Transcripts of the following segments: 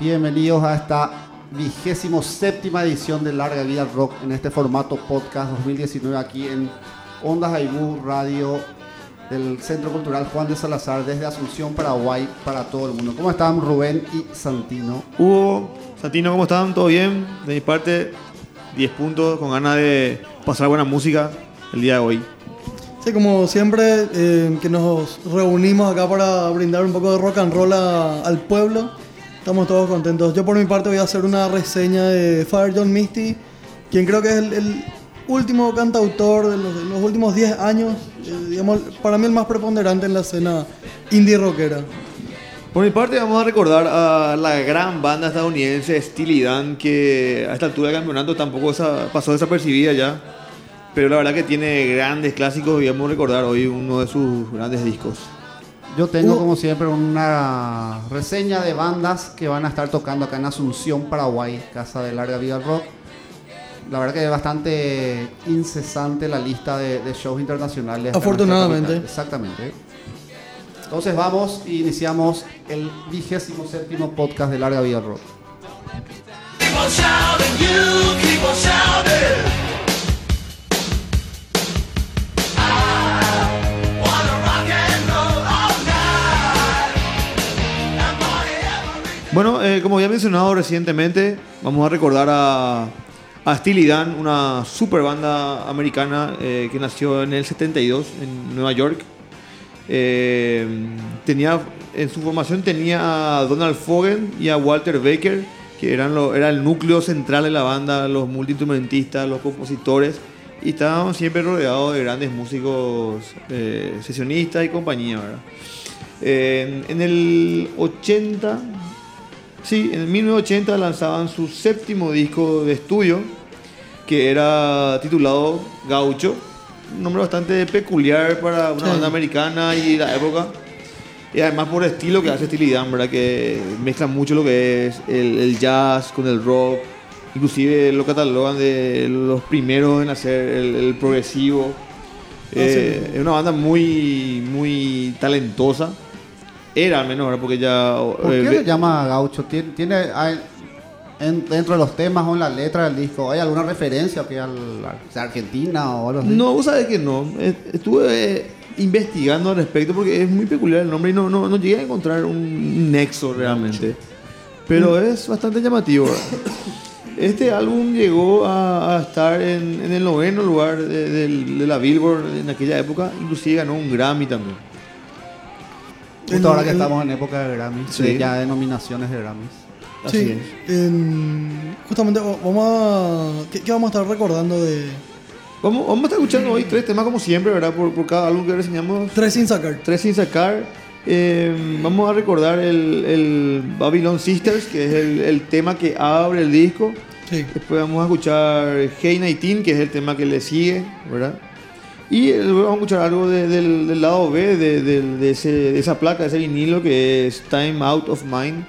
Bienvenidos a esta vigésimo séptima edición de Larga Vida Rock en este formato podcast 2019 aquí en Ondas Aibú Radio del Centro Cultural Juan de Salazar desde Asunción, Paraguay para todo el mundo. ¿Cómo están Rubén y Santino? Hugo, Santino, ¿cómo están? ¿Todo bien? De mi parte, 10 puntos con ganas de pasar buena música el día de hoy. Sí, como siempre, eh, que nos reunimos acá para brindar un poco de rock and roll a- al pueblo. Estamos todos contentos. Yo por mi parte voy a hacer una reseña de Father John Misty, quien creo que es el, el último cantautor de los, de los últimos 10 años, eh, digamos, para mí el más preponderante en la escena indie rockera. Por mi parte, vamos a recordar a la gran banda estadounidense Steely Dan, que a esta altura del campeonato tampoco pasó desapercibida ya. Pero la verdad que tiene grandes clásicos y vamos a recordar hoy uno de sus grandes discos. Yo tengo Uh. como siempre una reseña de bandas que van a estar tocando acá en Asunción, Paraguay, Casa de Larga Vida Rock. La verdad que es bastante incesante la lista de, de shows internacionales. Afortunadamente. Exactamente. Entonces vamos e iniciamos el vigésimo séptimo podcast de Larga Vida Rock. Keep on shouting, you keep on shouting. Bueno, eh, como ya mencionado recientemente, vamos a recordar a, a Steely Dan, una super banda americana eh, que nació en el 72 en Nueva York. Eh, tenía, en su formación tenía a Donald Fagen y a Walter Baker, que eran lo- era el núcleo central de la banda, los multiinstrumentistas, los compositores, y estaban siempre rodeados de grandes músicos, eh, sesionistas y compañía. ¿verdad? Eh, en el 80, Sí, en 1980 lanzaban su séptimo disco de estudio, que era titulado Gaucho, un nombre bastante peculiar para una Sí. banda americana y la época. Y además por el estilo que hace Steely Dan, ¿verdad? Que mezcla mucho lo que es el, el jazz con el rock. Inclusive lo catalogan de los primeros en hacer el, el progresivo. Eh, sí. Es una banda muy, muy talentosa. Era al menos, ¿verdad? Porque ya... ¿Por eh, qué se llama Gaucho? ¿Tiene, tiene hay- en- dentro de los temas o en la letra del disco, ¿hay alguna referencia que al, a Argentina o algo así? No, vos sabés que no. Estuve eh, investigando al respecto porque es muy peculiar el nombre y no, no, no llegué a encontrar un nexo realmente. Pero es bastante llamativo. Este álbum llegó a, a estar en, en el noveno lugar de, de la Billboard en aquella época. Inclusive ganó un Grammy también. Justo ahora que el- estamos en época de Grammys, Sí. de ya de nominaciones de Grammys. Así sí, es. en- justamente va- vamos a... ¿qué, qué vamos a estar recordando de Vamos, vamos a estar escuchando hoy tres temas como siempre, ¿verdad? Por, por cada álbum que reseñamos. Tres sin sacar? Tres sin sacar. Eh, vamos a recordar el, el Babylon Sisters, que es el, el tema que abre el disco. Sí. Después vamos a escuchar Hey 19, que es el tema que le sigue, ¿verdad? Y eh, luego vamos a escuchar algo de- del, del lado B de, de ese- de esa placa, de ese vinilo, que es Time Out of Mind.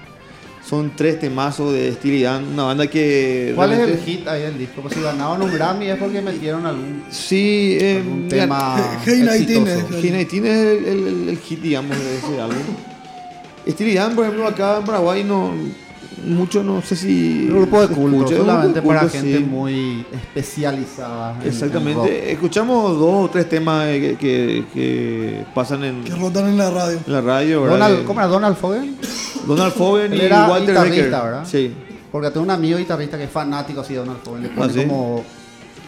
Son tres temazos de Steely Dan, una banda que... ¿Cuál es el hit ahí del disco? Pues si ganaron un Grammy es porque metieron algún, Sí, eh, algún tema Hey 19 exitoso. es- Hey 19 es el, el- el hit, digamos, de ese álbum. Steely Dan, por ejemplo, acá en Paraguay no... Mucho no sé si... Un grupo de culto, escucha, grupo solamente para culto, gente sí. muy especializada. en- en rock. Exactamente. Escuchamos dos o tres temas eh, que, que- que pasan en, Que rotan en la radio. en la radio, ¿verdad? Donald, ¿Cómo era Donald Fogen? Donald Fogen y era Walter guitarrista, Becker. ¿verdad? Sí. Porque tengo un amigo guitarrista que es fanático así de Donald Fogen. Le pone ¿Ah, sí? como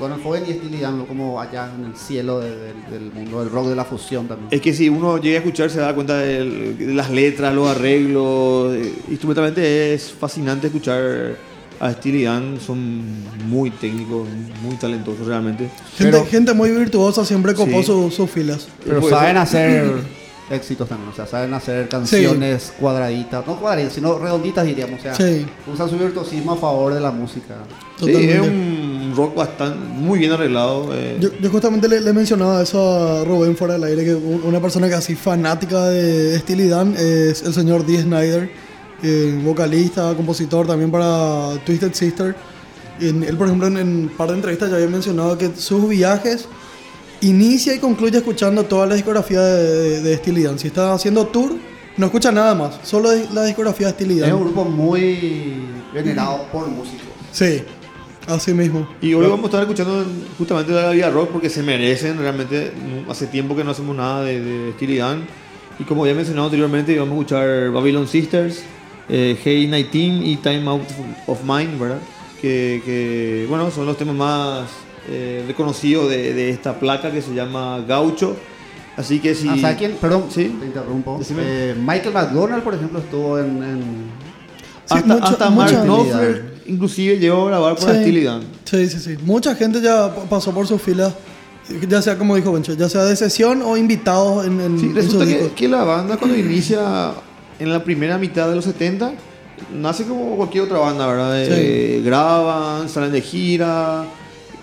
Donald Fogen y Steely Dan como allá en el cielo de- de- del mundo del rock de la fusión también. Es que si uno llega a escuchar se da cuenta de, las letras, los arreglos. eh, Instrumentalmente es fascinante escuchar a Steely Dan. Son muy técnicos, muy talentosos realmente. Gente, Pero- gente muy virtuosa siempre copó Sí. sus filas. Pero Pues, saben hacer éxitos también, o sea, saben hacer canciones cuadraditas, no cuadraditas, sino redonditas diríamos, o sea, Sí. usan su virtuosismo a favor de la música. Sí, Totalmente. es un rock bastante muy bien arreglado. eh. Yo, yo justamente le, le mencionaba eso a Rubén fuera del aire, que una persona que así fanática de Steely Dan es el señor Dee Snyder, eh, vocalista, compositor también para Twisted Sister. En- él, por ejemplo, en, en un par de entrevistas ya había mencionado que sus viajes inicia y concluye escuchando toda la discografía de, de, de Steely Dan. Si está haciendo tour, no escucha nada más, solo la discografía de Steely Es un Dan. grupo muy venerado por músicos. Sí, así mismo. Y hoy vamos a estar escuchando justamente la vida rock porque se merecen realmente. Hace tiempo que no hacemos nada de, de Steely Dan. Y como ya he mencionado anteriormente, vamos a escuchar Babylon Sisters, eh, Hey 19 y Time Out of Mind, ¿verdad? Que, que, bueno, son los temas más eh, reconocidos de, de esta placa que se llama Gaucho. Así que si. Ah, ¿sabes quién? Perdón, Sí. te interrumpo. Eh, Michael McDonald, por ejemplo, estuvo en. en- Sí, hasta mucha- hasta Mark Knopfler inclusive llegó a grabar por Sí. Steely Dan. Sí, sí, sí. Mucha gente ya pa- pasó por sus filas, ya sea como dijo Bencho, ya sea de sesión o invitados en, en, Sí, resulta que, que la banda cuando inicia en la primera mitad de los 70 nace como cualquier otra banda, ¿verdad? Eh, graban, salen de gira,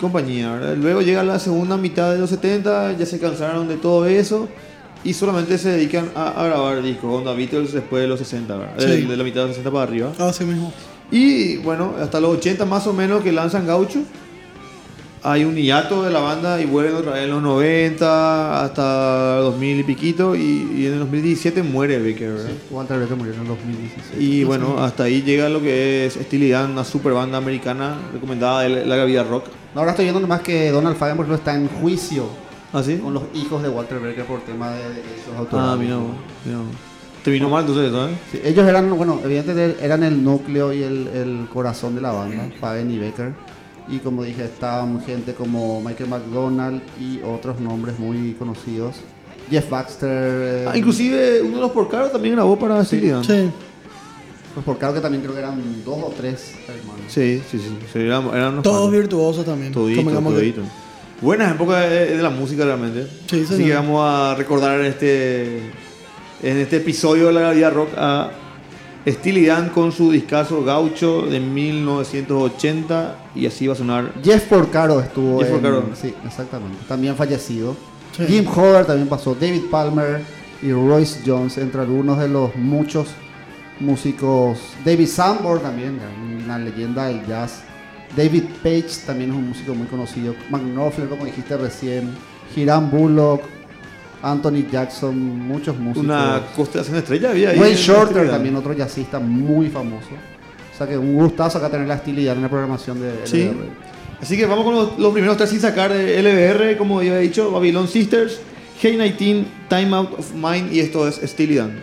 compañía, ¿verdad? Luego llega la segunda mitad de los 70, ya se cansaron de todo eso y solamente se dedican a, a grabar discos, onda Beatles después de los 60, ¿verdad? Sí. De, de la mitad de los 60 para arriba. Así mismo. Y bueno, hasta los 80 más o menos que lanzan Gaucho. Hay un hiato de la banda y vuelven otra vez en los 90 hasta 2000 y piquito. Y, y en el 2017 muere Becker, ¿verdad? Walter Becker murió en el 2016. Y bueno, hasta ahí llega lo que es Steely Dan, una super banda americana recomendada de la vida rock. Ahora estoy viendo nomás que Donald Fagen, por ejemplo, está en juicio ¿Ah, sí? con los hijos de Walter Becker por tema de derechos autorales. Ah, mira, vos, mira. vos. Te vino mal entonces, ¿sabes? Sí, ellos eran, bueno, evidentemente eran el núcleo y el, el corazón de la banda, Fagen y Becker. Y como dije, estaban gente como Michael McDonald y otros nombres muy conocidos. Jeff Baxter. eh, Ah, inclusive uno de los porcaros también grabó para Dan. Sí. Pues por claro que también creo que eran dos o tres hermanos. Sí, sí, sí. sí, eran, eran unos Todos virtuosos también. Todito, Convengamos que- todito. Buenas épocas de, de la música realmente. Sí, Así que vamos a recordar en este, en este episodio de la vida rock a Steely Dan con su discazo Gaucho de 1980 y así va a sonar. Jeff Porcaro estuvo Jeff en- Porcaro. Sí, exactamente. También fallecido. Sí. Jim Howard también pasó. David Palmer y Royce Jones, entre algunos de los muchos músicos. David Sanborn también, una leyenda del jazz. David Page también es un músico muy conocido. Mark Knopfler, como dijiste recién. Hiram Bullock, Anthony Jackson, muchos músicos. Una constelación estrella había ahí. Wayne Shorter también, otro jazzista muy famoso. O sea que un gustazo acá tener la estilidad en la programación de Sí. LDR. Así que vamos con los, los primeros tres sin sacar de LBR, como ya he dicho, Babylon Sisters, Hey 19, Time Out of Mind y esto es Steely Dan.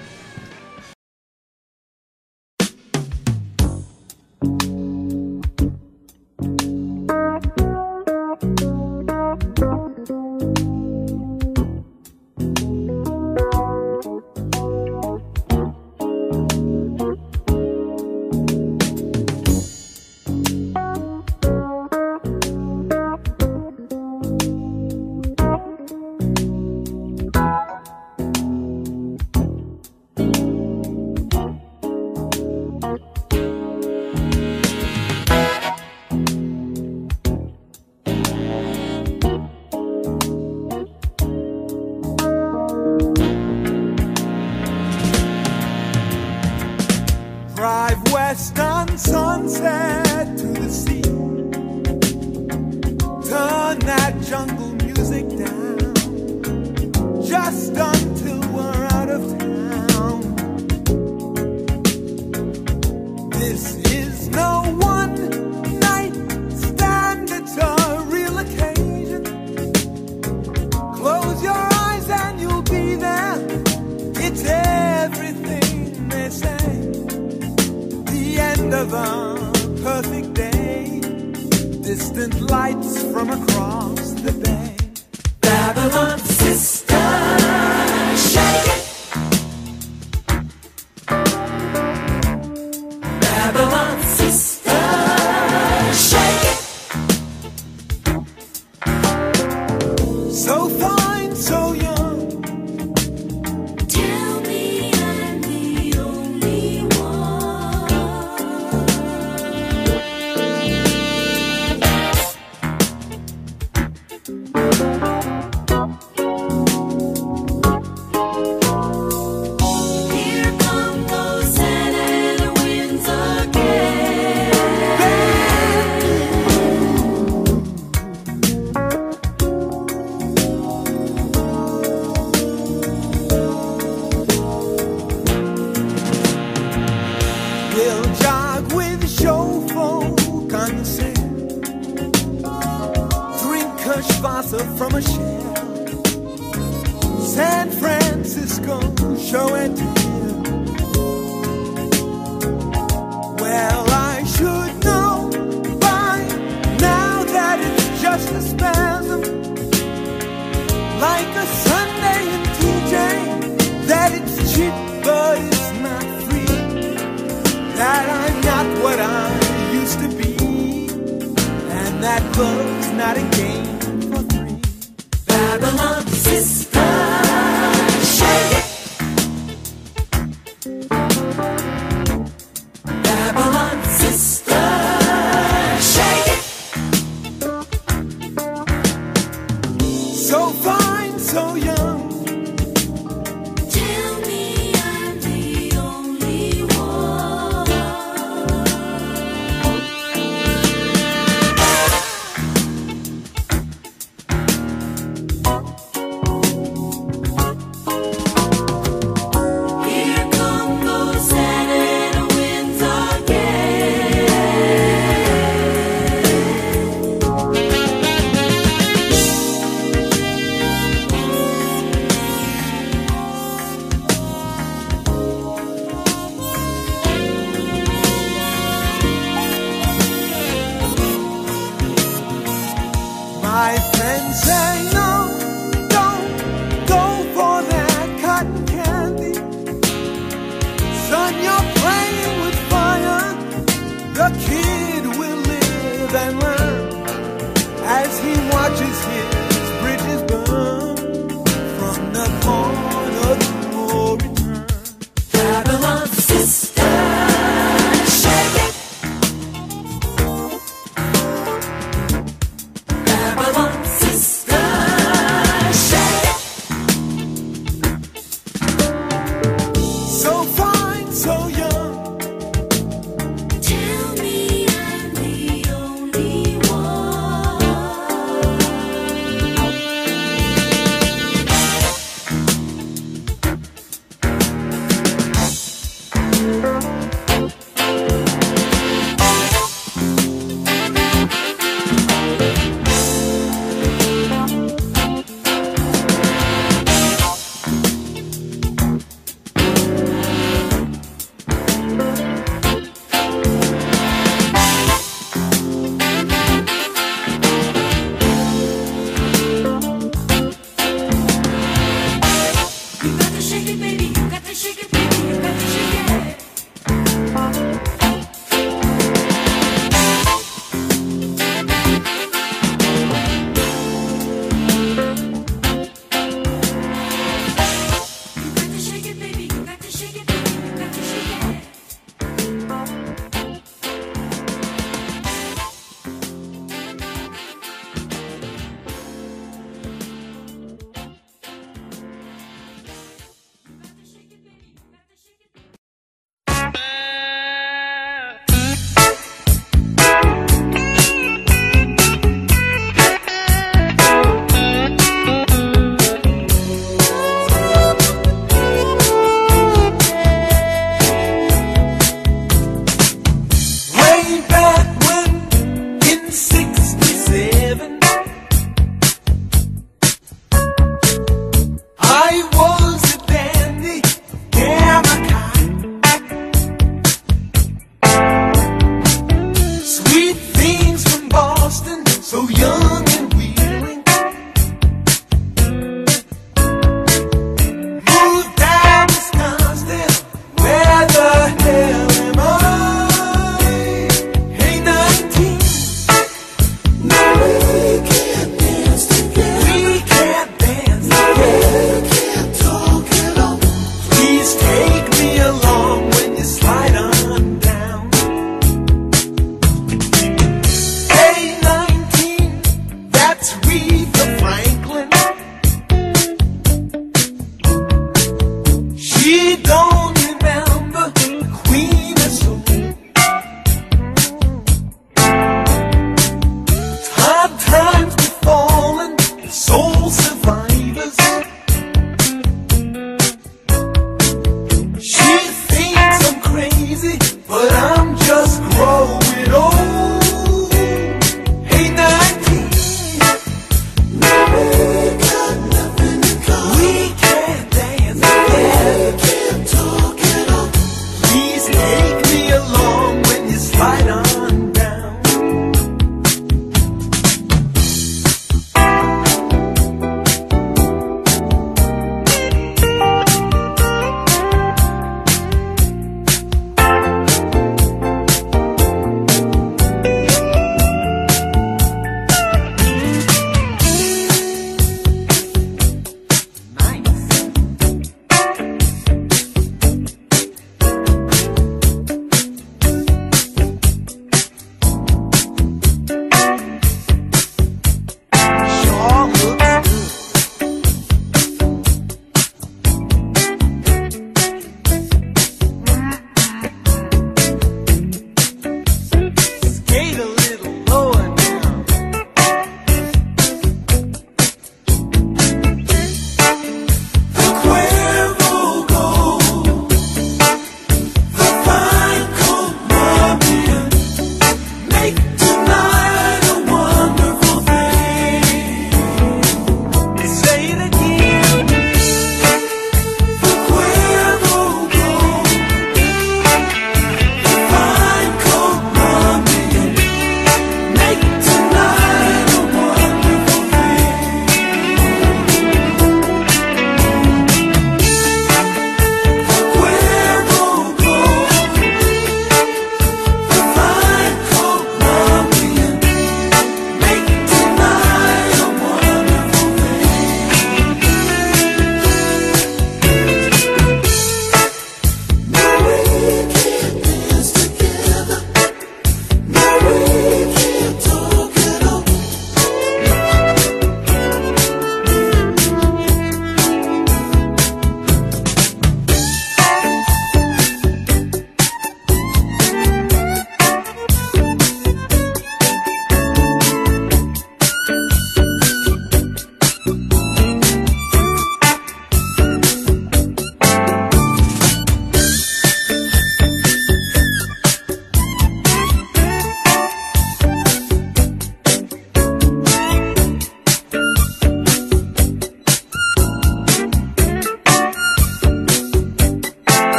Distant lights from across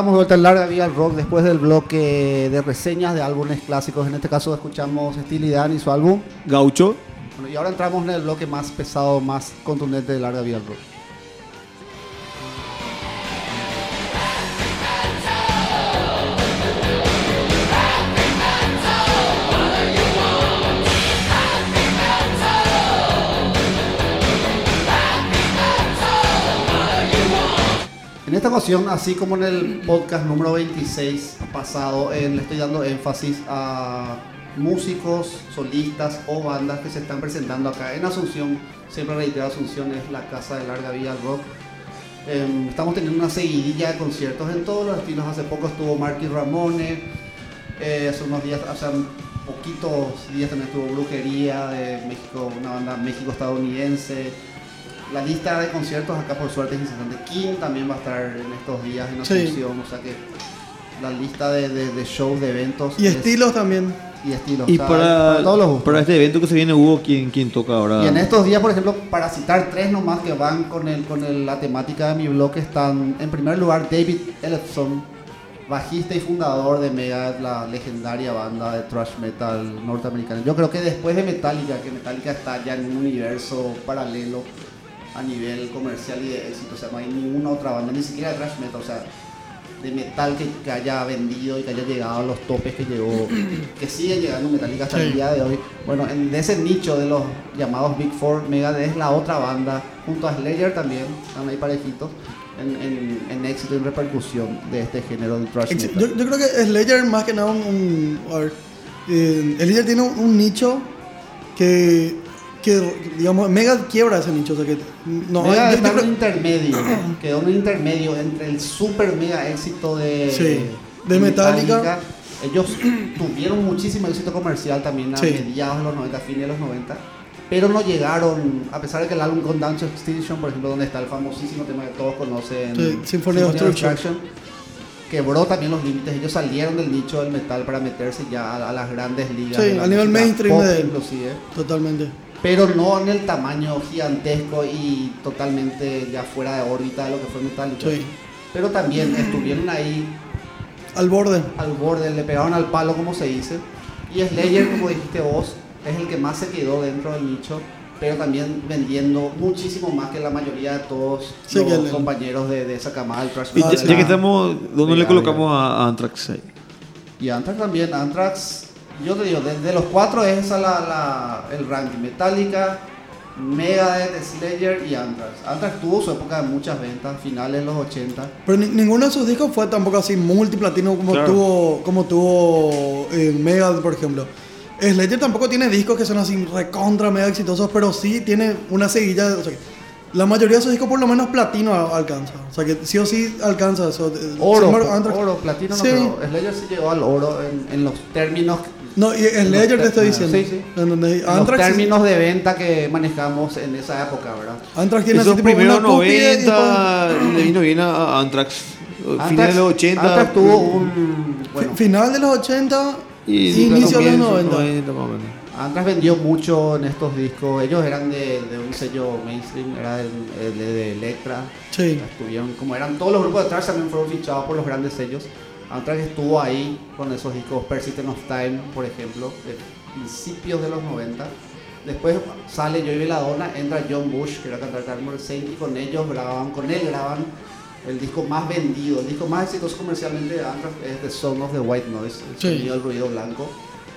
Estamos de vuelta en Larga Vida al Rock después del bloque de reseñas de álbumes clásicos. En este caso escuchamos Steely Dan y su álbum. Gaucho. Bueno, y ahora entramos en el bloque más pesado, más contundente de Larga Vida al Rock. Ocasión, así como en el podcast número 26 pasado, eh, le estoy dando énfasis a músicos, solistas o bandas que se están presentando acá en Asunción. Siempre reitero, Asunción es la casa de larga vida rock. Eh, estamos teniendo una seguidilla de conciertos en todos los estilos. Hace poco estuvo Marky Ramone, eh, hace unos días, hace poquitos días también estuvo Brujería de México, una banda México-estadounidense. La lista de conciertos acá por suerte es incesante. King también va a estar en estos días en Sí. Asunción, o sea que la lista de, de, de shows, de eventos. Y es- estilos también. Y estilos. Y o sea, para, todos los para este evento que se viene, Hugo, ¿quién, quién toca ahora? Y en estos días, por ejemplo, para citar tres nomás que van con, el, con el- la temática de mi blog, están en primer lugar David Ellefson, bajista y fundador de Megadeth, la legendaria banda de thrash metal norteamericana. Yo creo que después de Metallica, que Metallica está ya en un universo paralelo a nivel comercial y de éxito, o sea, no hay ninguna otra banda, ni siquiera de thrash metal, o sea, de metal que, que haya vendido y que haya llegado a los topes que llegó, que sigue llegando Metallica hasta el día de hoy. Bueno, en ese nicho de los llamados Big Four, Megadeth es la otra banda, junto a Slayer también, están ahí parejitos, en, en- en éxito y en repercusión de este género de thrash metal. Yo, yo creo que Slayer más que nada un... un- a ver, eh, Slayer tiene un, un nicho que, que, digamos, mega quiebra ese nicho. O sea que, no, yo- está creo- un intermedio, quedó un intermedio entre el super mega éxito de, Sí, de Metallica. Ellos tuvieron muchísimo éxito comercial también a Sí. mediados de los 90, fines de los 90, pero no llegaron, a pesar de que el álbum con Dance Extinction, por ejemplo, donde está el famosísimo tema que todos conocen, Sí, Symphony of Destruction. quebró también los límites. Ellos salieron del nicho del metal para meterse ya a, a las grandes ligas. Sí, a nivel mainstream pop de- inclusive Totalmente. Pero no en el tamaño gigantesco y totalmente ya fuera de órbita de lo que fue Metallica. Sí. Pero también estuvieron ahí Al borde. al borde, le pegaron al palo como se dice. Y Slayer, como dijiste vos, es el que más se quedó dentro del nicho, pero también vendiendo muchísimo más que la mayoría de todos Sí, los el- compañeros de, de esa camada del thrash Y ya, ya que estamos, ¿dónde le colocamos a, a Anthrax ahí? Y Anthrax también, Anthrax, yo te digo, de, de los cuatro es esa la, la- el ranking. Metallica, Megadeth, Slayer y Anthrax. Anthrax tuvo su época de muchas ventas, finales de los 80. Pero ni- ninguno de sus discos fue tampoco así multiplatino como Claro. tuvo como tuvo eh, Megadeth, por ejemplo. Slayer tampoco tiene discos que son así recontra mega exitosos, pero sí tiene una seguilla. o sea, la mayoría de sus discos por lo menos platino alcanza. O sea que sí o sí alcanza eso. Oro, oro, platino no, Sí. pero Slayer sí llegó al oro en, en los términos, No, y Slayer te estoy diciendo. Sí, sí. En los Anthrax, términos de venta que manejamos en esa época, ¿verdad? Anthrax tiene Esos primeros una cúspide y después- 90 le vino bien a, a Anthrax. Finales de los 80. Anthrax tuvo un... Bueno, Fi- Final de los 80 y inicio de los comienzo 90. más o menos. Anthrax vendió mucho en estos discos. Ellos eran de, de un sello mainstream, era el de, de Electra. Sí. Estuvieron, como eran todos los grupos de thrash también fueron fichados por los grandes sellos. Anthrax estuvo ahí con esos discos Persistent of Time, por ejemplo, de principios de los 90. Después sale Joey Belladonna, entra John Bush, que era cantar Armor Saint, y con ellos graban, con él graban el disco más vendido, el disco más exitoso comercialmente de Anthrax es The Song of the White Noise, el Sí. sonido del ruido blanco,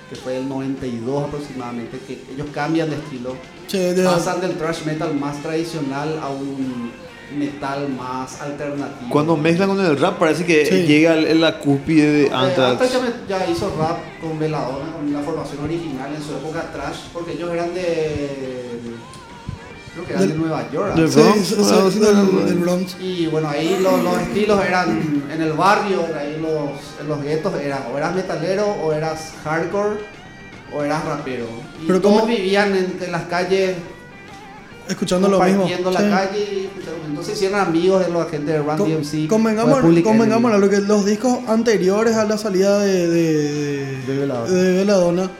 que fue el 92 aproximadamente, que ellos cambian de estilo Sí, de- pasan del thrash metal más tradicional a un metal más alternativo. Cuando mezclan con el rap parece que Sí. llega la cúspide de Eh, Anthrax. Anthrax ya, hizo rap con Veladona, con la formación original en su época trash, porque ellos eran de. Creo que eran de Nueva York. del. Sí, Bronx, sí, algo sí, así, del, ¿no? del Bronx. Y bueno, ahí los, los estilos eran en el barrio, ahí los, en los guetos, era, o eras metalero, o eras hardcore, o eras rapero. Y Pero todos como- vivían en, en las calles Escuchando lo mismo. la Sí. calle escuchando- entonces hicieron amigos de la gente de Run Con- DMC convengamos, convengamos lo que los discos anteriores a la salida de, de, De Belladonna,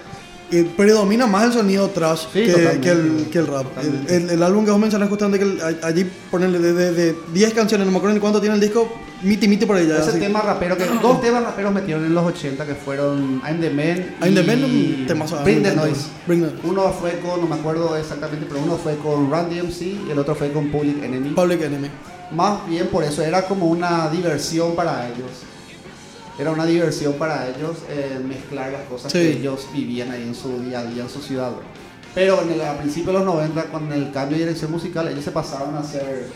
eh, predomina más el sonido trash Sí, que, que el, que el rap. El, el- el álbum que vos mencionaste justamente que allí ponerle de, de, de 10 canciones, no me acuerdo ni cuánto tiene el disco, miti miti por ella. Ese así. tema rapero que dos temas raperos metieron en los 80 que fueron I'm the Man I'm the y Man, un temazo. Bring the. Noise. Bring the Noise. Uno fue con, no me acuerdo exactamente, pero uno fue con Run DMC y el otro fue con Public Enemy. Public Enemy. Más bien por eso, era como una diversión para ellos. Era una diversión para ellos eh, mezclar las cosas Sí. que ellos vivían ahí en su día a día, en su ciudad. ¿verdad? Pero en el, a principios de los 90, con el cambio de dirección musical, ellos se pasaron a hacer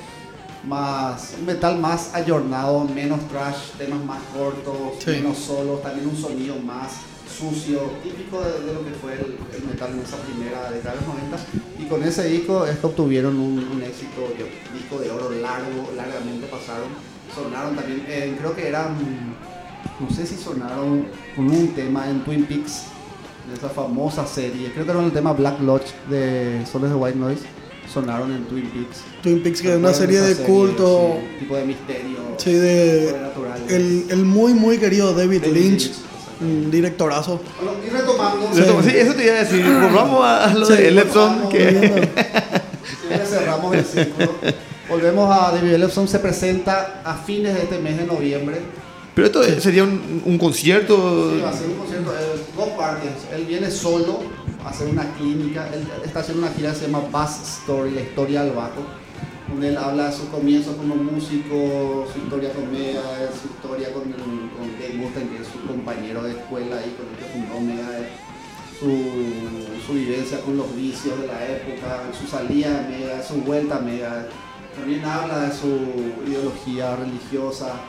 más un metal más ayornado, menos trash, temas más cortos, Sí. menos solos, también un sonido más sucio, típico de, de lo que fue el, el metal en esa primera década de los 90. Y con ese disco es que obtuvieron un, un éxito, yo- disco de oro largo, largamente pasaron. Sonaron también, eh, creo que eran, no sé si sonaron con un tema en Twin Peaks, de esa famosa serie, creo que era el tema Black Lodge de Soles de White Noise, sonaron en Twin Peaks. Twin Peaks, que es una ¿Recuerdan serie de culto. sí, tipo de misterio. Sí, de. El, el muy, muy querido David David Lynch. Lynch, Un directorazo. Bueno, y retomando, Sí. Sí, eso te iba a decir. Volvamos a lo Sí, de Lepson. Que... Cerramos el círculo. Volvemos a David Ellefson, se presenta a fines de este mes de noviembre. Pero esto sería un, un concierto. Sí, va a ser un concierto, dos partes. Él viene solo a hacer una clínica. Él está haciendo una gira que se llama Bass Story, la historia del bajo. Donde él habla de su comienzo como músico, su historia con Megadeth, su historia con, con Dave Mustaine, que es su compañero de escuela y con el que fundó Megadeth. Su, su vivencia con los vicios de la época, su salida de Megadeth, su vuelta a Megadeth. También habla de su ideología religiosa,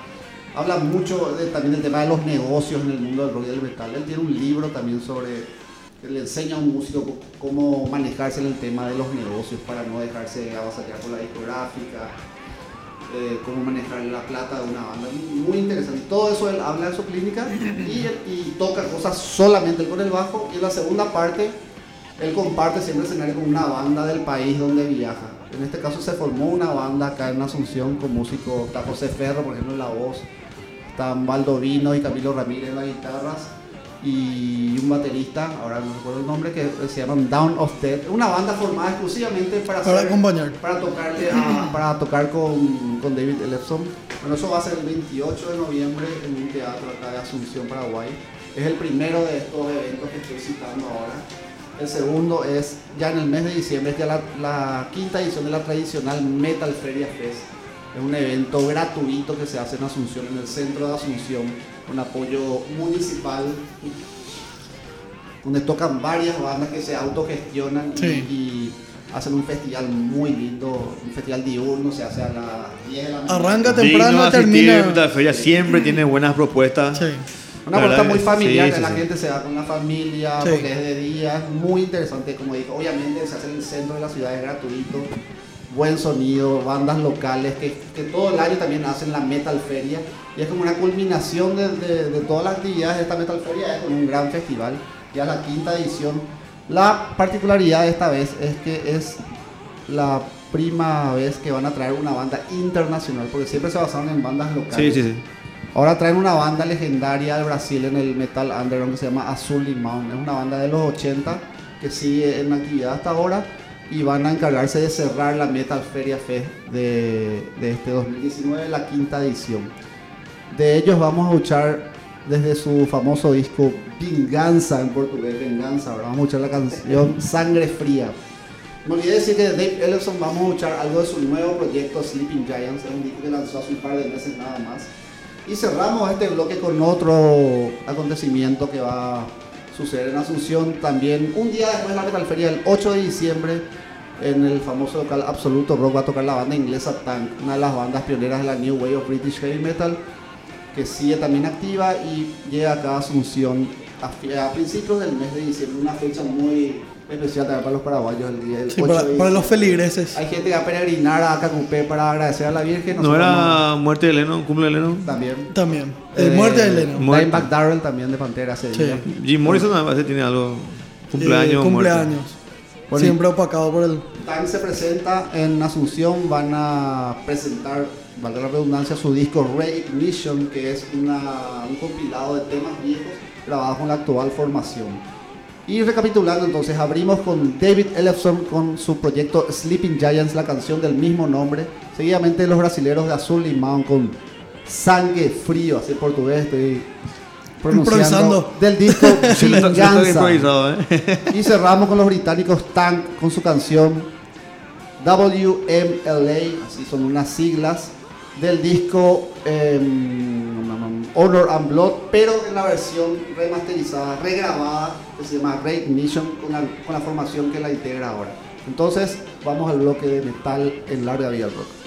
habla mucho también del tema de los negocios en el mundo del rock y del metal. Él tiene un libro también sobre que le enseña a un músico co- cómo manejarse en el tema de los negocios para no dejarse avasallar por la discográfica, eh, cómo manejar la plata de una banda. Muy interesante. Todo eso él habla en su clínica y, y toca cosas solamente con el bajo. Y en la segunda parte, él comparte siempre escenario con una banda del país donde viaja. En este caso se formó una banda acá en Asunción con músicos, está José Ferro, por ejemplo, en la voz, están Baldovino y Camilo Ramírez en las guitarras y un baterista, ahora no recuerdo el nombre, que se llama Down of Death. Una banda formada exclusivamente para, Para hacer- acompañar. para tocarle a- para tocar con, con David Ellefson. Bueno, eso va a ser el 28 de noviembre en un teatro acá de Asunción, Paraguay. Es el primero de estos eventos que estoy citando ahora. El segundo es ya en el mes de diciembre, es ya la, la quinta edición de la tradicional Metal Feria Fest. Es un evento gratuito que se hace en Asunción, en el centro de Asunción, con apoyo municipal, donde tocan varias bandas que se autogestionan y- Sí. y, hacen un festival muy lindo, un festival diurno, se hace a las 10 de la mañana. Arranca temprano termina. La feria siempre tiene buenas propuestas. Sí. Una verdad muy familiar, sí, que sí, la sí. gente se va con la familia, Sí. porque es de día, es muy interesante, como dije, obviamente se hace en el centro de la ciudad, es gratuito, buen sonido, bandas locales, que, que todo el año también hacen la Metal Feria, y es como una culminación de, de- de todas las actividades de esta Metal Feria, es con un gran festival, ya la quinta edición. La particularidad de esta vez es que es la prima vez que van a traer una banda internacional, porque siempre se basaron en bandas locales. Sí, sí, sí. Ahora traen una banda legendaria del Brasil en el metal underground que se llama Azul Limón. Es una banda de los 80 que sigue en actividad hasta ahora y van a encargarse de cerrar la Metal Feria Fest de, este 2019, la quinta edición. De ellos vamos a escuchar desde su famoso disco Vinganza en portugués, Venganza. Ahora vamos a escuchar la canción Sangre Fría. Me olvidé decir que de Dave Ellefson vamos a escuchar algo de su nuevo proyecto Sleeping Giants, es un disco que lanzó hace un par de meses nada más. Y cerramos este bloque con otro acontecimiento que va suceder en Asunción también. Un día después de la Metal Feria, el 8 de diciembre, en el famoso local Absoluto Rock va a tocar la banda inglesa Tank, una de las bandas pioneras de la New Wave of British Heavy Metal, que sigue también activa y llega acá a Asunción a principios del mes de diciembre, una fecha muy especial también para los paraguayos, el día del Sí, 8 para, para los feligreses. Hay gente que va a peregrinar a Cacupé para agradecer a la Virgen. ¿No era muerte de Lennon, cumple de Lennon? También. También. El muerte de Lennon. Muerte. Dimebag Darrell también de Pantera ese Sí. día. Jim Morrison a veces tiene algo. Cumpleaños. Eh, cumpleaños. Bueno, Siempre opacado por el. Tank se presenta en Asunción, van a presentar, valga la redundancia, su disco Reignition, que es una- un compilado de temas viejos grabados con la actual formación. Y recapitulando entonces, abrimos con David Ellefson con su proyecto Sleeping Giants, la canción del mismo nombre. Seguidamente los brasileros de Azul Limón con Sangue Frío, así en portugués estoy pronunciando. Improvisando. Del disco improvisado, ¿eh? Y cerramos con los británicos Tank con su canción WMLA, así son unas siglas, del disco em, Honor and Blood, pero en la versión remasterizada, regrabada, que se llama Raid Mission, con la, formación que la integra ahora. Entonces, vamos al bloque de metal en larga vida al rock.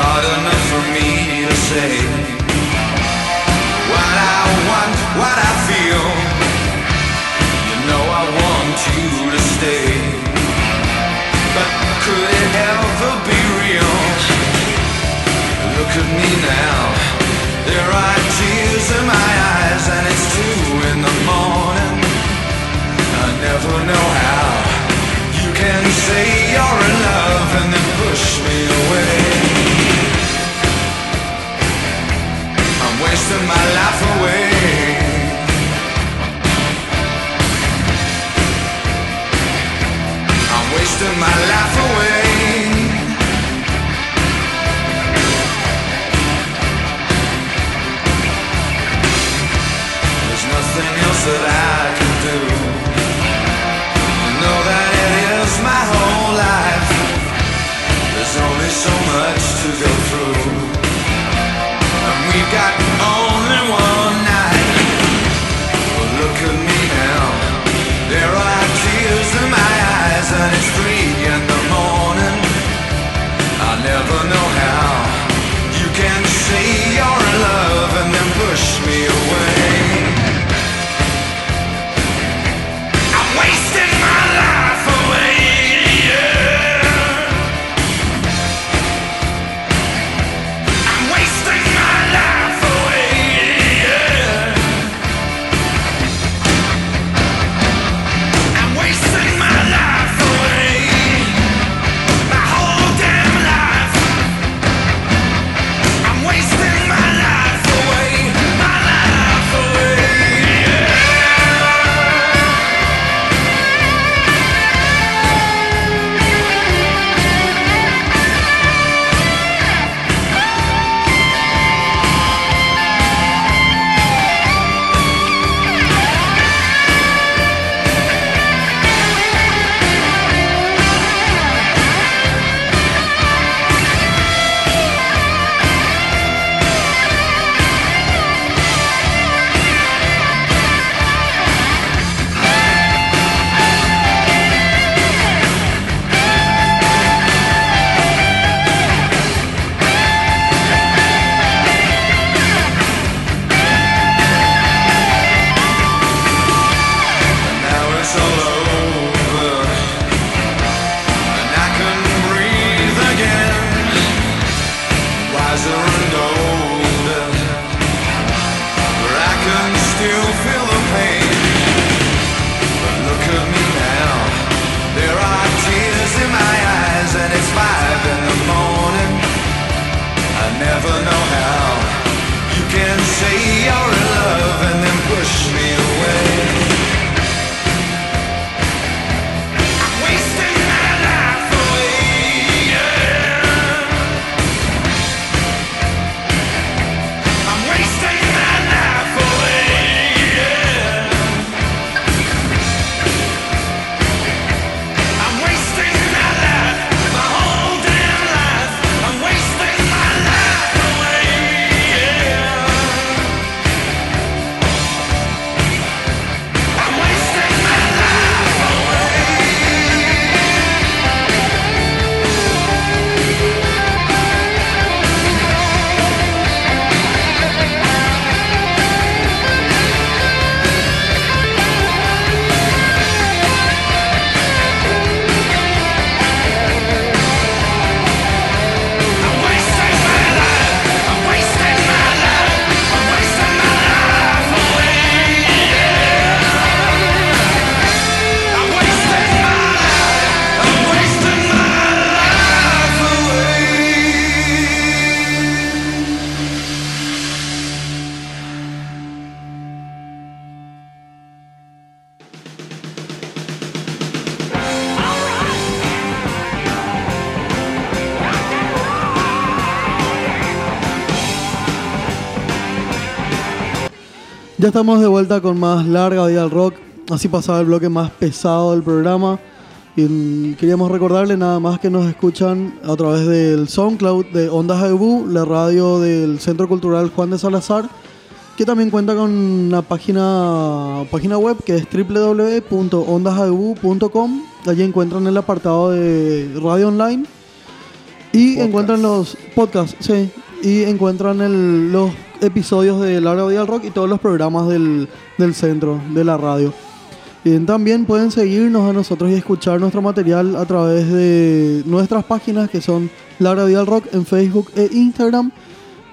Hard enough for me to say what I want, what I feel. You know I want you to stay, but could it ever be real? Look at me now. There are tears in my eyes, and it's two in the morning. I never know So much to go through. And we've got only one night. Well, look at me now. There are tears in my eyes, and it's three in the morning. I never know how you can say you're in love and then push me away. Ya estamos de vuelta con más larga vida al rock. Así pasaba el bloque más pesado del programa. Y mm, queríamos recordarle nada más que nos escuchan a través del SoundCloud de Ondas Aibú, la radio del Centro Cultural Juan de Salazar, que también cuenta con una página, página web que es www.ondasau.com. Allí encuentran el apartado de radio online y Podcast. encuentran los podcasts, sí, y encuentran el- los episodios de Laura Vidal Rock y todos los programas del, del centro de la radio. Y también pueden seguirnos a nosotros y escuchar nuestro material a través de nuestras páginas que son Laura Vidal Rock en Facebook e Instagram.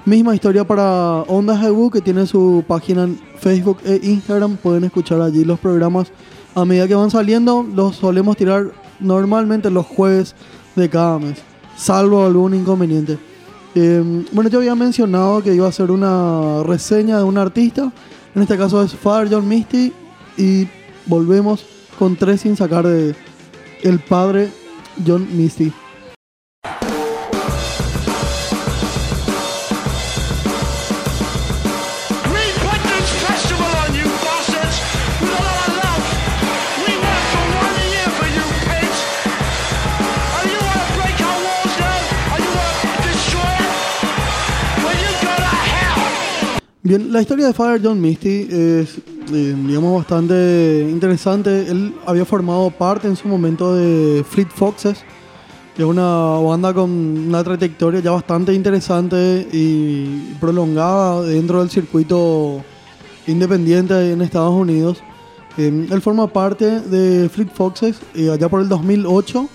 Misma historia para Ondas Ebu que tiene su página en Facebook e Instagram. Pueden escuchar allí los programas a medida que van saliendo. Los solemos tirar normalmente los jueves de cada mes, salvo algún inconveniente. Eh, bueno, yo había mencionado que iba a hacer una reseña de un artista. En este caso es Father John Misty. Y volvemos con tres sin sacar de el padre John Misty. Bien, la historia de Father John Misty es, eh, digamos, bastante interesante. Él había formado parte en su momento de Fleet Foxes, que es una banda con una trayectoria ya bastante interesante y prolongada dentro del circuito independiente en Estados Unidos. Eh, él forma parte de Fleet Foxes eh, allá por el 2008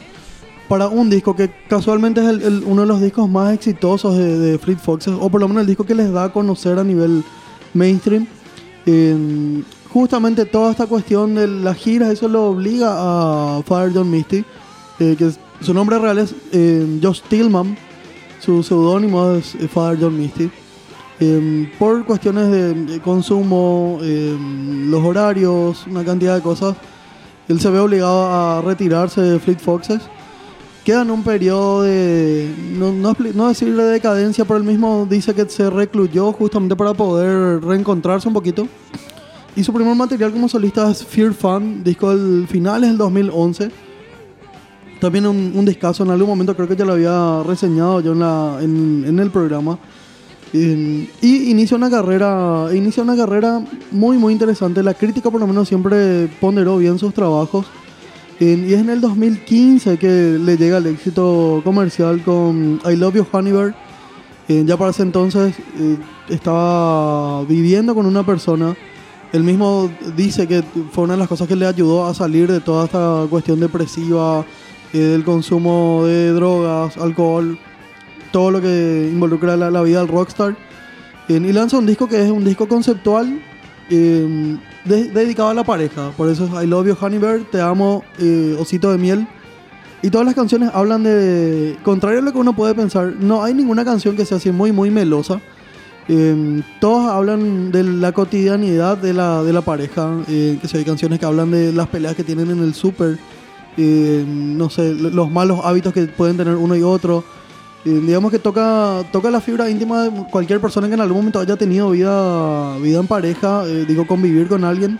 para un disco que casualmente es el- el- uno de los discos más exitosos de, de Fleet Foxes, o por lo menos el disco que les da a conocer a nivel mainstream. Eh, justamente toda esta cuestión de las giras, eso lo obliga a Father John Misty, eh, que su nombre real es eh, Josh Tillman, su seudónimo es eh, Father John Misty. Eh, por cuestiones de, consumo, eh, los horarios, una cantidad de cosas, él se ve obligado a retirarse de Fleet Foxes. Queda en un periodo de, no, no, no decir de decadencia, pero él mismo dice que se recluyó justamente para poder reencontrarse un poquito. Y su primer material como solista es Fear Fun, disco del finales del 2011. También un, un discazo, en algún momento creo que ya lo había reseñado yo en, la, en, en el programa. Eh, y inicia una carrera inicia una carrera muy muy interesante la crítica por lo menos siempre ponderó bien sus trabajos y es en el 2015 que le llega el éxito comercial con I Love You Honey Bear. Eh, ya para ese entonces eh, estaba viviendo con una persona él mismo dice que fue una de las cosas que le ayudó a salir de toda esta cuestión depresiva eh, del consumo de drogas alcohol todo lo que involucra la, la vida del rockstar. Y lanza un disco que es un disco conceptual de- dedicado a la pareja. Por eso es I Love You Honey Te Amo, eh, Osito de Miel. Y todas las canciones hablan de... Contrario a lo que uno puede pensar, no hay ninguna canción que sea así muy, muy melosa. Eh, todas hablan de la cotidianidad de la, de la pareja. eh, que si hay canciones que hablan de las peleas que tienen en el súper. eh, no sé, lo- los malos hábitos que pueden tener uno y otro. Digamos que toca, toca la fibra íntima de cualquier persona que en algún momento haya tenido vida, vida en pareja, eh, digo, convivir con alguien,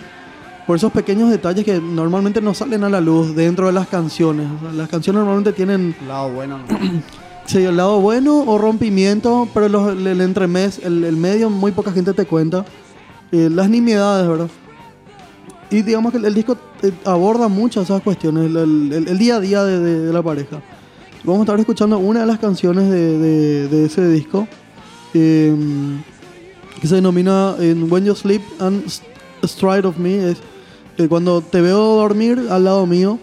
por esos pequeños detalles que normalmente no salen a la luz dentro de las canciones. O sea, las canciones normalmente tienen Lado bueno. ¿no? sí, el lado bueno o rompimiento, pero los- el, el entremés, el, el medio, muy poca gente te cuenta. Eh, las nimiedades, ¿verdad? Y digamos que el, el disco eh, aborda muchas esas cuestiones, el, día a día de, de- de la pareja. Vamos a estar escuchando una de las canciones de, de- ese disco, eh, que se denomina eh, When You Sleep and Stride of Me. Es eh, cuando te veo dormir al lado mío.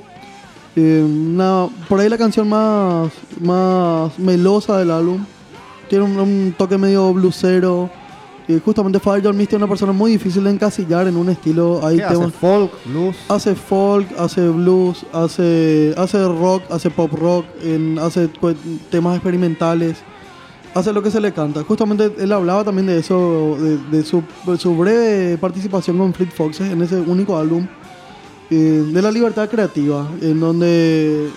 Eh, por ahí la canción más, más melosa del álbum. Tiene un, un toque medio blusero. Eh, justamente Father John Misty es una persona muy difícil de encasillar en un estilo. Hay ¿Qué hace? temas- Folk, blues. hace folk, hace blues, hace, hace rock, hace pop rock, en- hace temas experimentales, hace lo que se le canta. Justamente él hablaba también de eso, de, de su, de su breve participación con Fleet Foxes en ese único álbum, eh, de la libertad creativa, en donde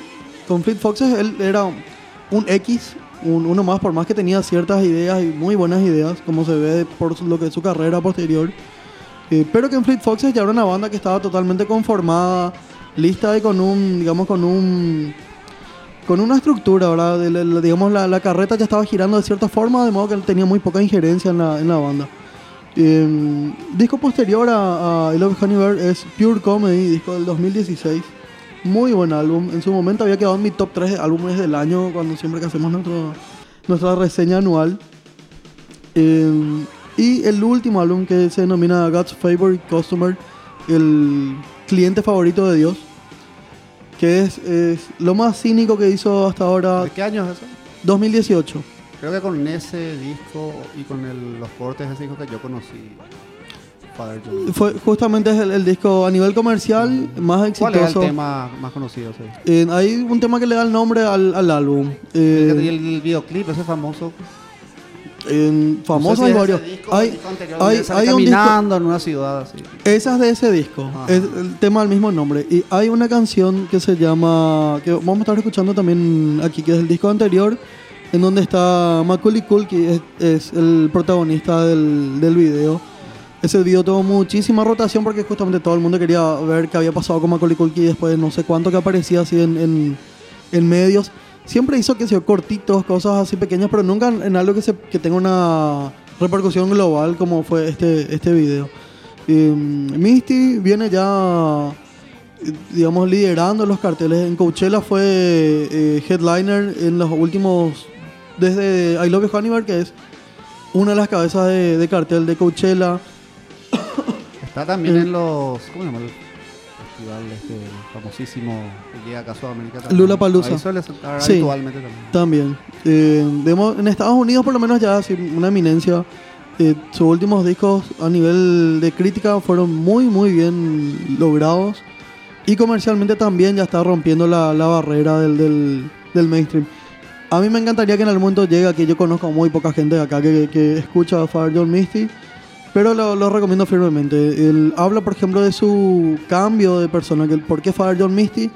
con Fleet Foxes él era un X, un- uno más, por más que tenía ciertas ideas y muy buenas ideas, como se ve por lo que es su carrera posterior. Eh, pero que en Fleet Foxes ya era una banda que estaba totalmente conformada, lista y con un, digamos, con un, con una estructura, ¿verdad? Digamos, la, la carreta ya estaba girando de cierta forma, de modo que él tenía muy poca injerencia en la, en la banda. Eh, disco posterior a, a I Love es Pure Comedy, disco del 2016. Muy buen álbum. En su momento había quedado en mi top 3 de álbumes del año cuando siempre que hacemos nuestro, nuestra reseña anual. Eh, y el último álbum que se denomina God's Favorite Customer, el cliente favorito de Dios, que es, es lo más cínico que hizo hasta ahora ¿De qué año es eso? 2018. Creo que con ese disco y con el- los cortes de ese disco que yo conocí, Father John. Fue justamente es el, el disco a nivel comercial más exitoso. ¿Cuál es el tema más conocido? Sí? Eh, hay un tema que le da el nombre al, al álbum. Eh, el, el videoclip, ese famoso. en famosos No sé si hay es varios. disco Hay, disco hay, hay un disco. caminando en una ciudad así. Esas de ese disco. Ajá. Es el tema del mismo nombre. Y hay una canción que se llama. que vamos a estar escuchando también aquí, que es el disco anterior. En donde está Macaulay Culkin, es, es el protagonista del, del video. Ese video tuvo muchísima rotación porque justamente todo el mundo quería ver qué había pasado con Macaulay Culkin después de no sé cuánto que aparecía así en, en, medios. Siempre hizo que se cortitos, cosas así pequeñas, pero nunca en, algo que, se, que tenga una repercusión global como fue este, este video. Eh, Misty viene ya, digamos, liderando los carteles. En Coachella fue eh, headliner en los últimos, desde I Love You Hannibal, que es una de las cabezas de cartel de Coachella. Está también Eh. en los. ¿Cómo se llama el festival este famosísimo que llega acá a Sudamérica? también? Lollapalooza. Ahí suele estar Sí. habitualmente también. También. Eh, en Estados Unidos por lo menos ya así, una eminencia. Eh, sus últimos discos a nivel de crítica fueron muy muy bien logrados. Y comercialmente también ya está rompiendo la, la barrera del, del, del mainstream. A mí me encantaría que en algún momento llegue aquí. Yo conozco muy poca gente de acá que, que escucha a Father John Misty. Pero lo, lo recomiendo firmemente. Él habla, por ejemplo, de su cambio de persona, que el por qué Father John Misty.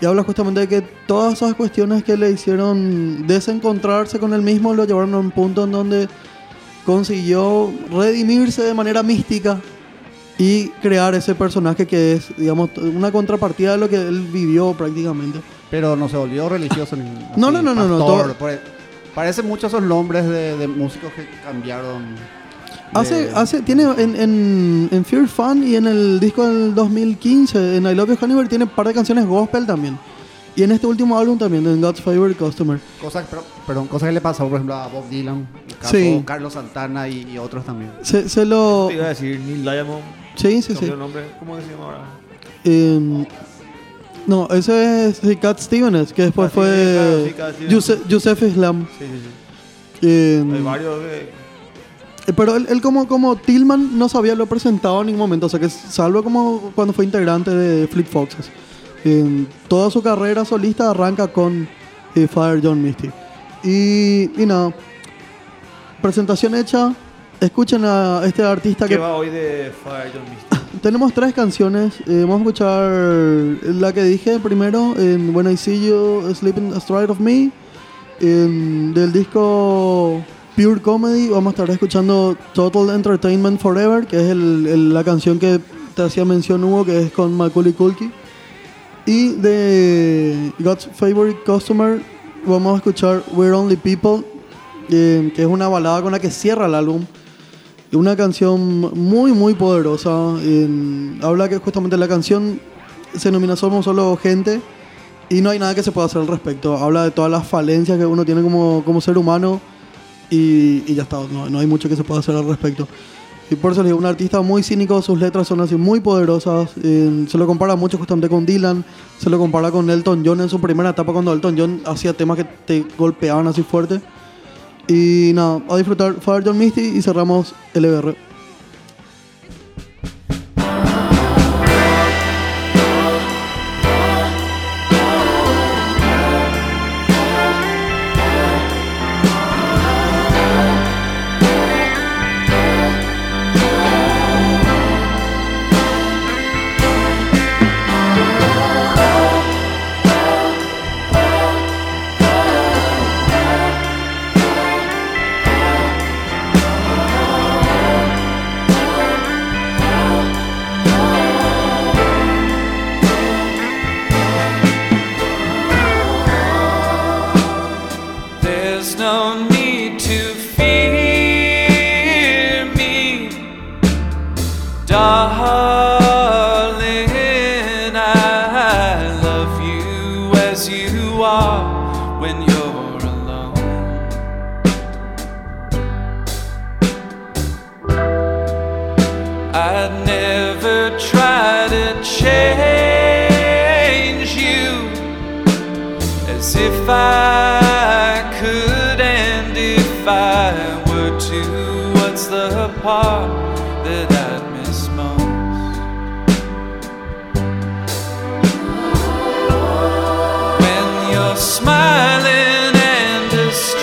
Y habla justamente de que todas esas cuestiones que le hicieron desencontrarse con él mismo lo llevaron a un punto en donde consiguió redimirse de manera mística y crear ese personaje que es, digamos, una contrapartida de lo que él vivió prácticamente. Pero no se volvió religioso ni. No, no, no, no, no, todo- por- Parece muchos esos nombres de, de músicos que cambiaron. De- Hace, hace, tiene en, en, en Fear Fun y en el disco del 2015, en I Love You Hannibal, tiene un par de canciones gospel también. Y en este último álbum también, en God's Favorite Customer. Cosas, pero, perdón, cosas que le pasó, por ejemplo, a Bob Dylan, caso Sí. Carlos Santana y, y otros también. Se, se lo... Te iba a decir Neil Diamond. Sí, sí, sí. nombre. ¿Cómo que se llama ahora? Eh, no, ese es sí, Cat Stevens, que después Ah, sí, claro, fue sí, Cat Stevens. Yuse- Yusef Islam. Sí, sí, sí. Eh, Hay varios que... eh, pero él, él como, como Tillman no se había lo presentado en ningún momento, o sea que salvo como cuando fue integrante de Fleet Foxes. Eh, toda su carrera solista arranca con eh, Father John Misty. Y, y nada, presentación hecha. Escuchen a este artista ¿Qué que va hoy de Fire John Misty? Tenemos tres canciones. eh, vamos a escuchar la que dije primero, en When I See You Sleeping Astride of Me, en- del disco Pure Comedy. Vamos a estar escuchando Total Entertainment Forever, que es el- el- la canción que te hacía mención Hugo, que es con Macaulay Culkin. Y de God's Favorite Customer, vamos a escuchar We're Only People, eh, que es una balada con la que cierra el álbum. Una canción muy, muy poderosa. En- habla que justamente la canción se denomina Somos Solo Gente y no hay nada que se pueda hacer al respecto. Habla de todas las falencias que uno tiene como, como ser humano y, ya está. No, no hay mucho que se pueda hacer al respecto. Y por eso le digo, un artista muy cínico, sus letras son así muy poderosas. eh, se lo compara mucho justamente con Dylan, se lo compara con Elton John en su primera etapa cuando Elton John hacía temas que te golpeaban así fuerte. Y nada, a disfrutar Father John Misty y cerramos el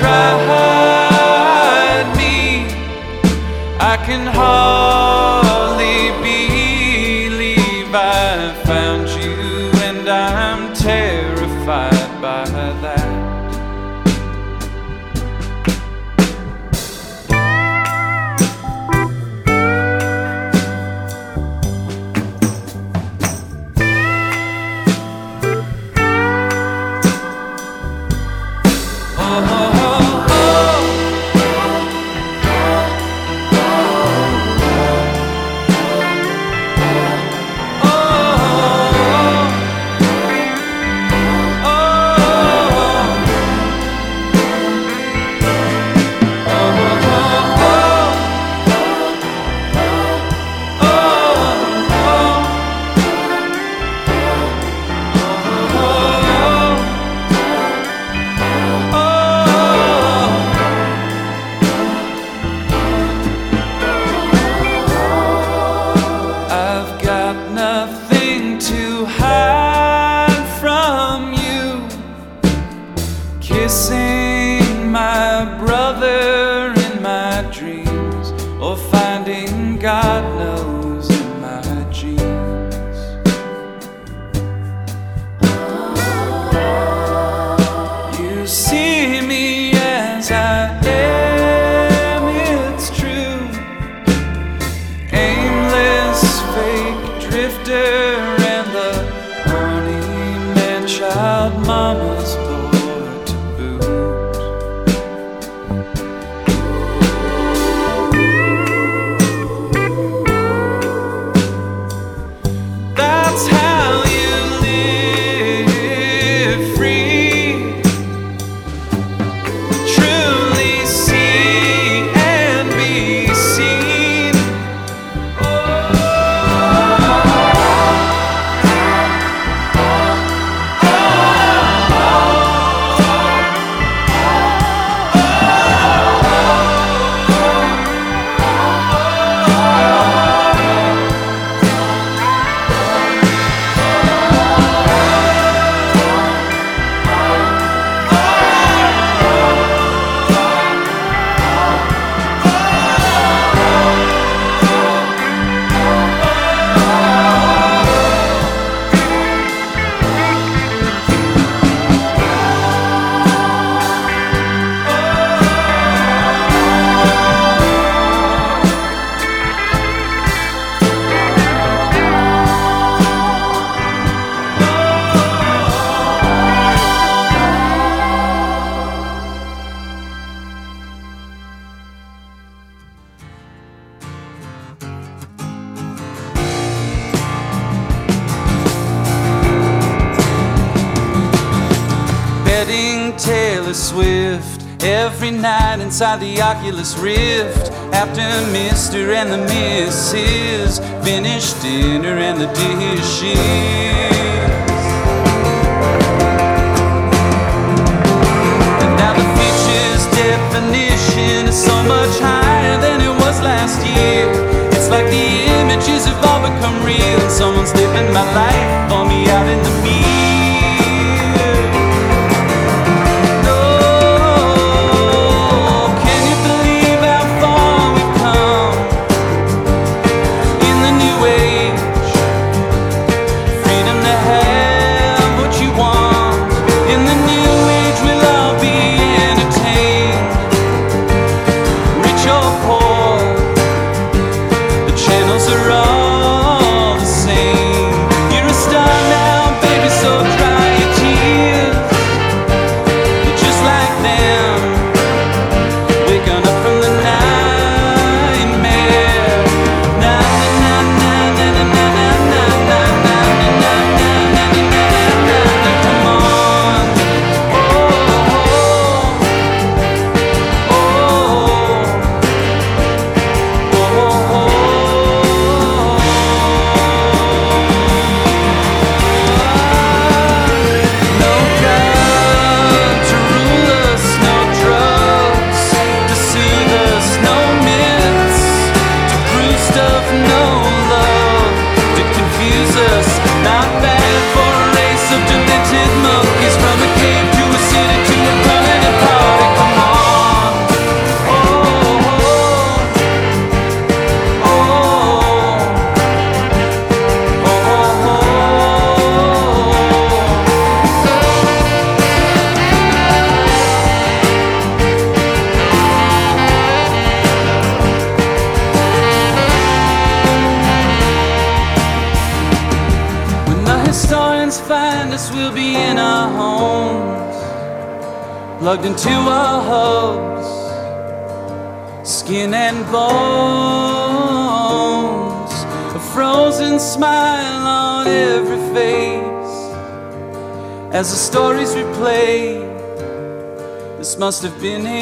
tried me. I can hardly. miraculous rift after Mr. and the Mrs. finished dinner and the dishes. And now the fish's definition is so much higher than it was last year. It's like the images have all become real. Someone's living my life for me out in the must have been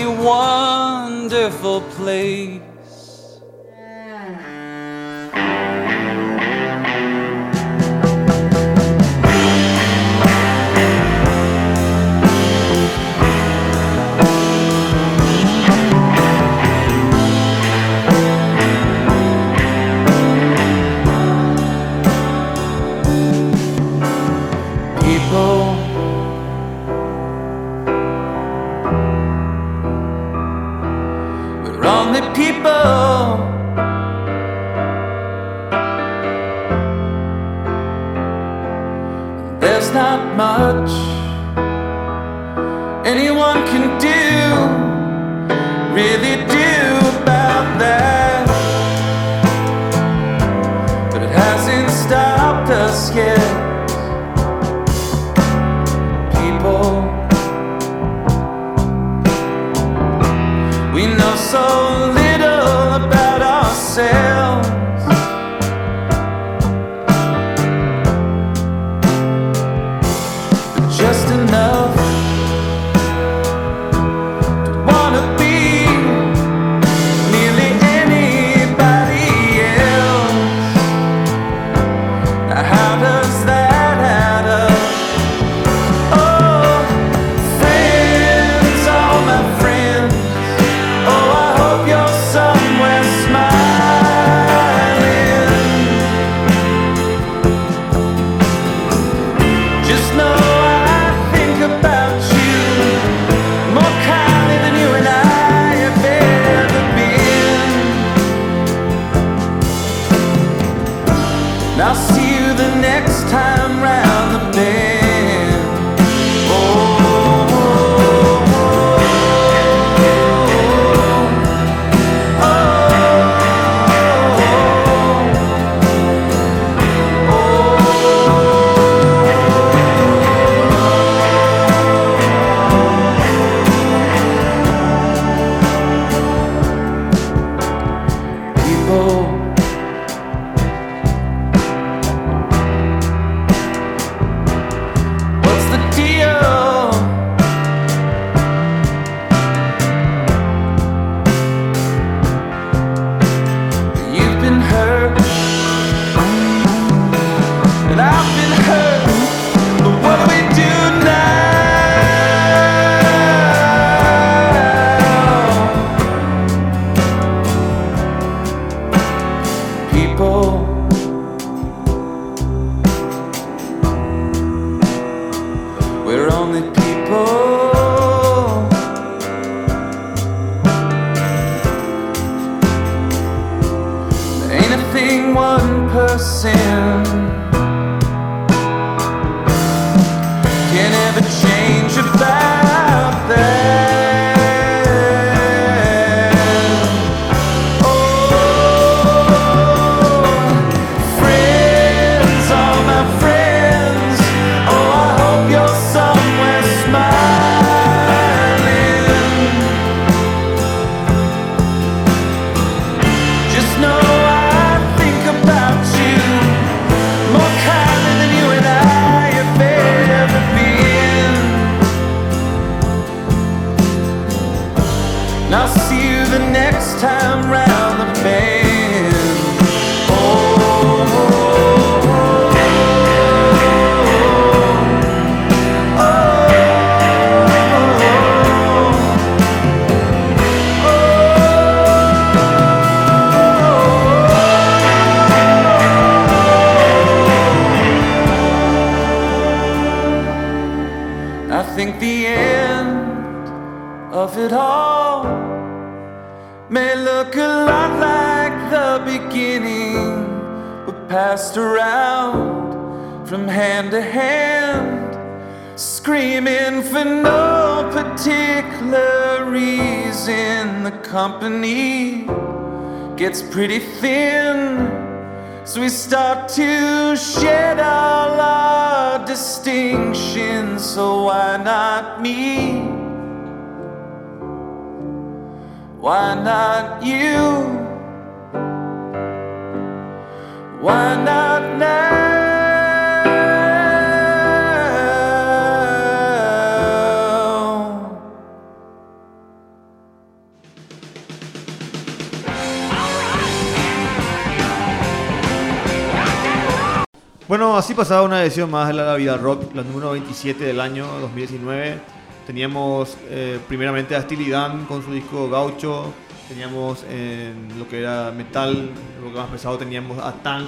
Pasaba una edición más de la Vida Rock, la número 27 del año 2019. Teníamos eh, primeramente a Steely Dan con su disco Gaucho. Teníamos en lo que era metal, lo que más pesado, teníamos a Tank,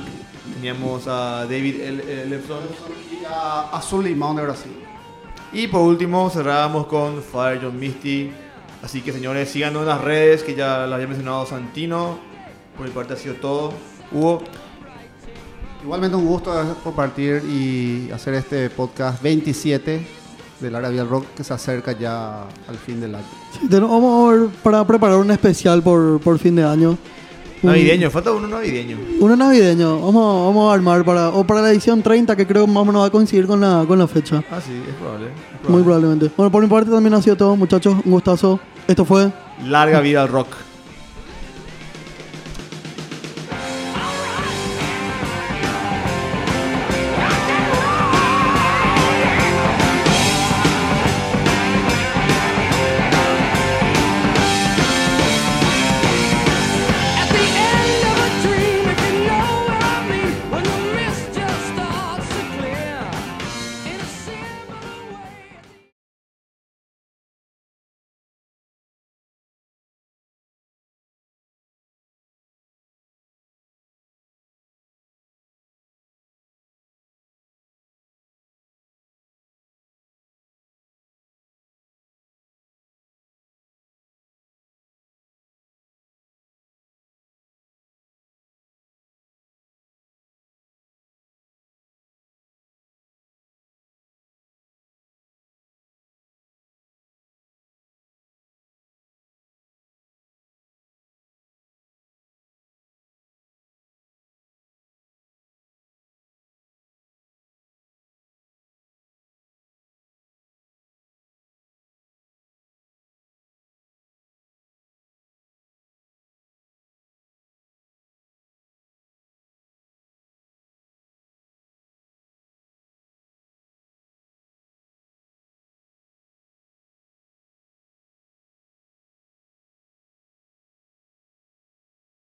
teníamos a David El- Ellefson. Y a Azul Limón de Brasil. Y por último cerrábamos con Fire John Misty. Así que señores, síganos en las redes, que ya lo había mencionado Santino. Por mi parte ha sido todo. Hugo, Igualmente un gusto compartir y hacer este podcast 27 del Área Vial Rock que se acerca ya al fin del año. Sí, vamos a ver para preparar un especial por, por fin de año. Un- navideño, falta uno navideño. Uno navideño. Vamos, vamos a armar para, o para la edición 30, que creo que más o menos va a coincidir con la, con la fecha. Ah, sí, es probable. es Muy probable. probablemente. Bueno, por mi parte también ha sido todo, muchachos. Un gustazo. Esto fue Larga vida al rock.